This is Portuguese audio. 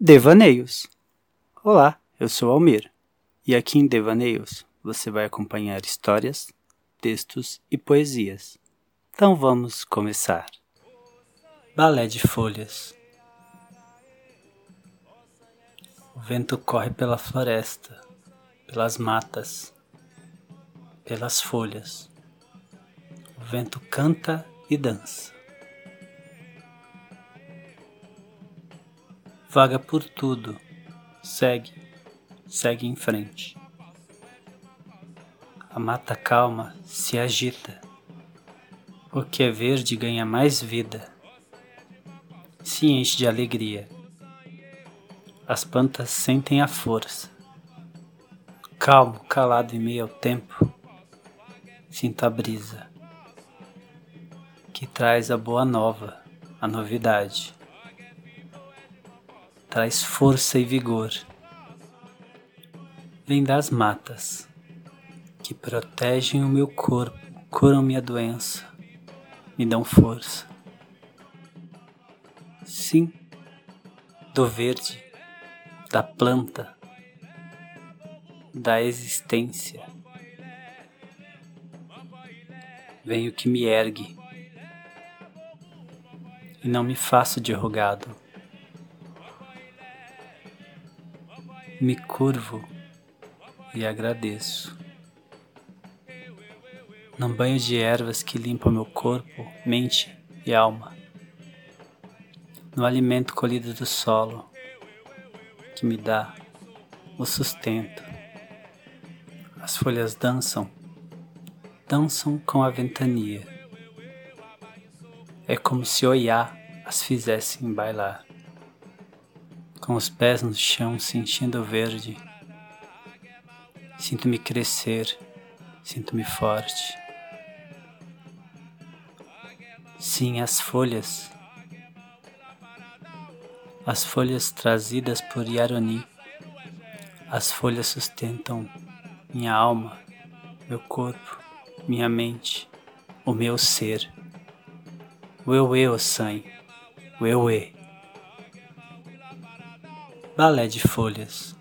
Devaneios. Olá, eu sou Almir e aqui em Devaneios você vai acompanhar histórias, textos e poesias. Então vamos começar. Balé de folhas. O vento corre pela floresta, pelas matas, pelas folhas. O vento canta e dança. Vaga por tudo, segue, segue em frente. A mata calma se agita, o que é verde ganha mais vida, se enche de alegria. As plantas sentem a força. Calmo, calado em meio ao tempo, sinto a brisa que traz a boa nova, a novidade traz força e vigor. Vem das matas, que protegem o meu corpo, curam minha doença, me dão força. Sim, do verde, da planta, da existência. Vem o que me ergue e não me faço de rogado. Me curvo e agradeço. Num banho de ervas que limpa meu corpo, mente e alma. No alimento colhido do solo que me dá o sustento. As folhas dançam, dançam com a ventania. É como se Oiá as fizessem bailar com os pés no chão, sentindo o verde. Sinto-me crescer, sinto-me forte. Sim, as folhas. As folhas trazidas por Yaroni. As folhas sustentam minha alma, meu corpo, minha mente, o meu ser. O eu, eu, sangue, o eu balé de folhas.